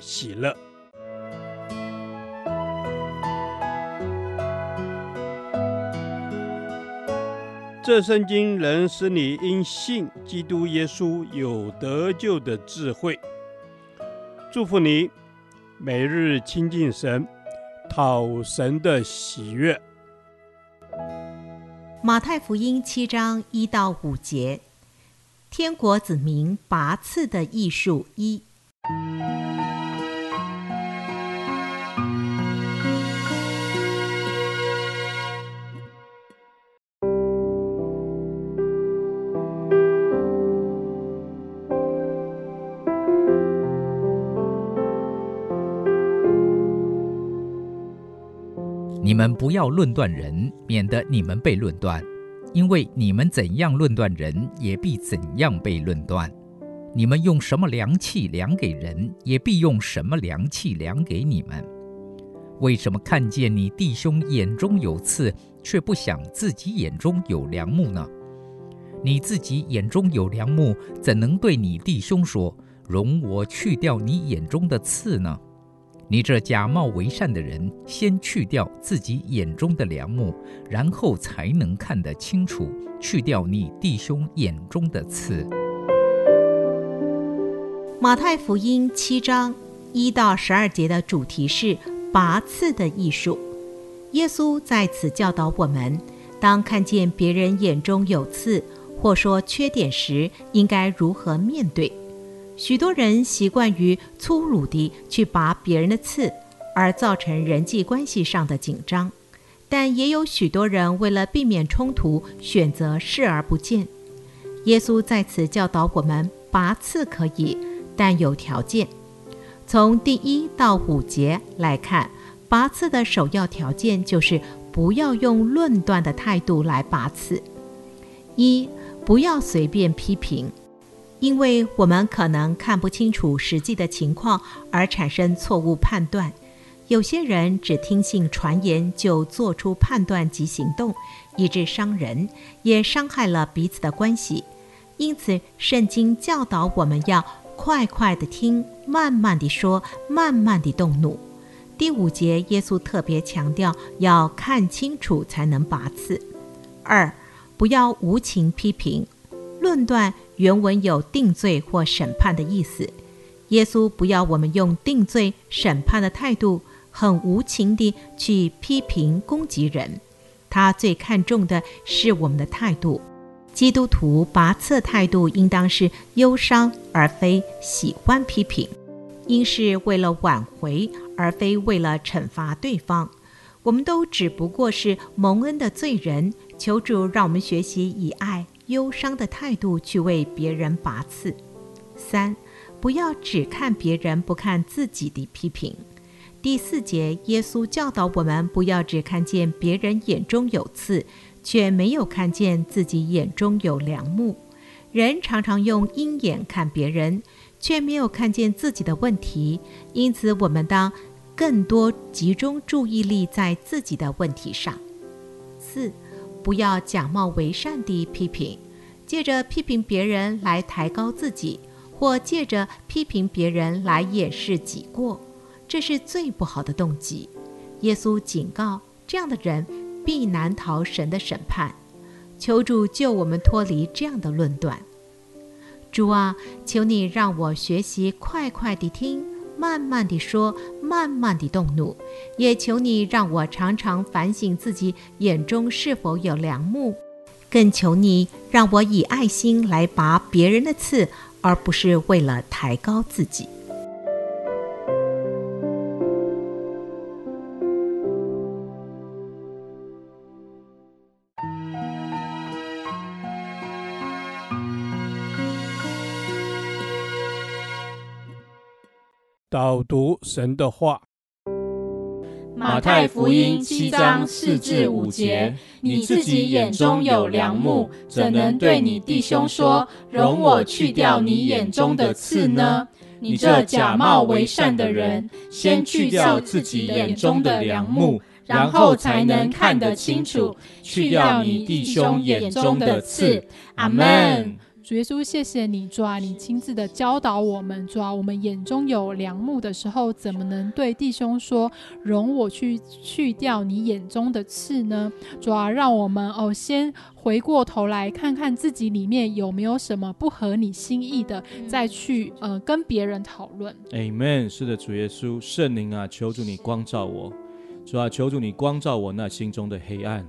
喜乐。这圣经能使你因信基督耶稣有得救的智慧。祝福你，每日亲近神，讨神的喜悦。马太福音七章一到五节，天国子民拔刺的艺术一。你们不要论断人，免得你们被论断。因为你们怎样论断人，也必怎样被论断。你们用什么量器量给人，也必用什么量器量给你们。为什么看见你弟兄眼中有刺，却不想自己眼中有梁木呢？你自己眼中有梁木，怎能对你弟兄说：“容我去掉你眼中的刺呢？”你这假冒为善的人，先去掉自己眼中的梁木，然后才能看得清楚，去掉你弟兄眼中的刺。马太福音七章一到十二节的主题是拔刺的艺术。耶稣在此教导我们，当看见别人眼中有刺，或说缺点时，应该如何面对。许多人习惯于粗鲁地去拔别人的刺，而造成人际关系上的紧张；但也有许多人为了避免冲突，选择视而不见。耶稣在此教导我们：拔刺可以，但有条件。从第一到五节来看，拔刺的首要条件就是不要用论断的态度来拔刺。一，不要随便批评。因为我们可能看不清楚实际的情况而产生错误判断，有些人只听信传言就做出判断及行动，以致伤人，也伤害了彼此的关系。因此，圣经教导我们要快快地听，慢慢地说，慢慢地动怒。第五节，耶稣特别强调要看清楚才能拔刺。二，不要无情批评。论断原文有定罪或审判的意思。耶稣不要我们用定罪、审判的态度，很无情地去批评、攻击人。他最看重的是我们的态度。基督徒拔刺态度应当是忧伤，而非喜欢批评；应是为了挽回，而非为了惩罚对方。我们都只不过是蒙恩的罪人，求主让我们学习以爱。忧伤的态度去为别人拔刺。三，不要只看别人，不看自己的批评。第四节，耶稣教导我们不要只看见别人眼中有刺，却没有看见自己眼中有梁木。人常常用鹰眼看别人，却没有看见自己的问题。因此，我们当更多集中注意力在自己的问题上。四。不要假冒为善地批评，借着批评别人来抬高自己，或借着批评别人来掩饰己过，这是最不好的动机。耶稣警告，这样的人必难逃神的审判。求主救我们脱离这样的论断。主啊，求你让我学习快快地听。慢慢地说，慢慢地动怒，也求你让我常常反省自己眼中是否有良木，更求你让我以爱心来拔别人的刺，而不是为了抬高自己。导读神的话。马太福音七章四至五节：你自己眼中有梁木，怎能对你弟兄说：容我去掉你眼中的刺呢？你这假冒为善的人，先去掉自己眼中的梁木，然后才能看得清楚，去掉你弟兄眼中的刺。阿门。主耶稣，谢谢你，主啊，你亲自的教导我们，主啊，我们眼中有良木的时候，怎么能对弟兄说，容我去去掉你眼中的刺呢？主啊，让我们哦，先回过头来看看自己里面有没有什么不合你心意的，再去呃跟别人讨论。Amen。是的，主耶稣，圣灵啊，求主你光照我，主啊，求主你光照我那心中的黑暗。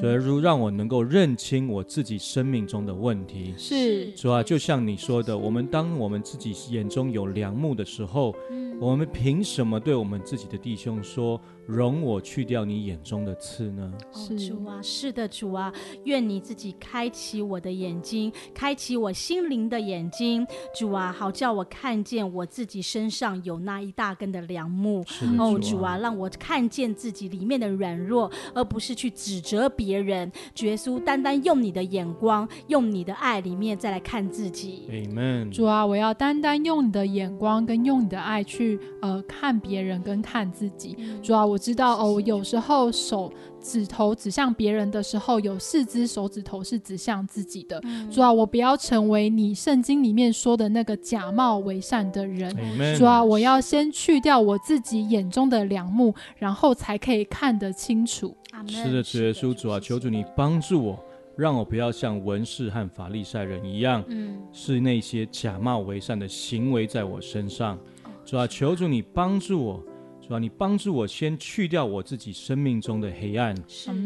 所以，如让我能够认清我自己生命中的问题，是。主啊，就像你说的，我们当我们自己眼中有良木的时候，嗯，我们凭什么对我们自己的弟兄说？容我去掉你眼中的刺呢？是主啊，是的，主啊，愿你自己开启我的眼睛，开启我心灵的眼睛，主啊，好叫我看见我自己身上有那一大根的梁木。哦，主啊，让我看见自己里面的软弱，而不是去指责别人。主耶稣，单单用你的眼光，用你的爱里面再来看自己。Amen。主啊，我要单单用你的眼光跟用你的爱去呃看别人跟看自己。主啊，我。知道哦，有时候手指头指向别人的时候，有四只手指头是指向自己的。嗯、主啊，我不要成为你圣经里面说的那个假冒为善的人。Amen 主啊，我要先去掉我自己眼中的梁木，然后才可以看得清楚。是的，主耶稣，主啊，求主你帮助我，让我不要像文士和法利赛人一样，嗯、是那些假冒为善的行为在我身上。主啊，求主你帮助我。是吧？你帮助我先去掉我自己生命中的黑暗，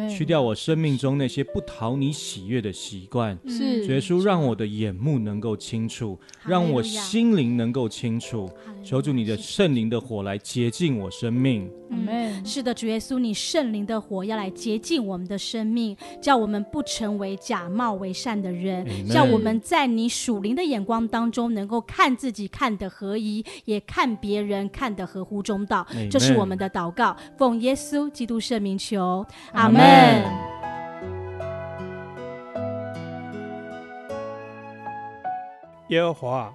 去掉我生命中那些不讨你喜悦的习惯。是，耶稣让我的眼目能够清楚，让我心灵能够清楚。求主你的圣灵的火来洁净我生命。嗯，是的，主耶稣，你圣灵的火要来洁净我们的生命，叫我们不成为假冒为善的人，叫我们在你属灵的眼光当中能够看自己看得合宜，也看别人看得合乎中道。这是我们的祷告，奉耶稣基督圣名求，阿门。耶和华，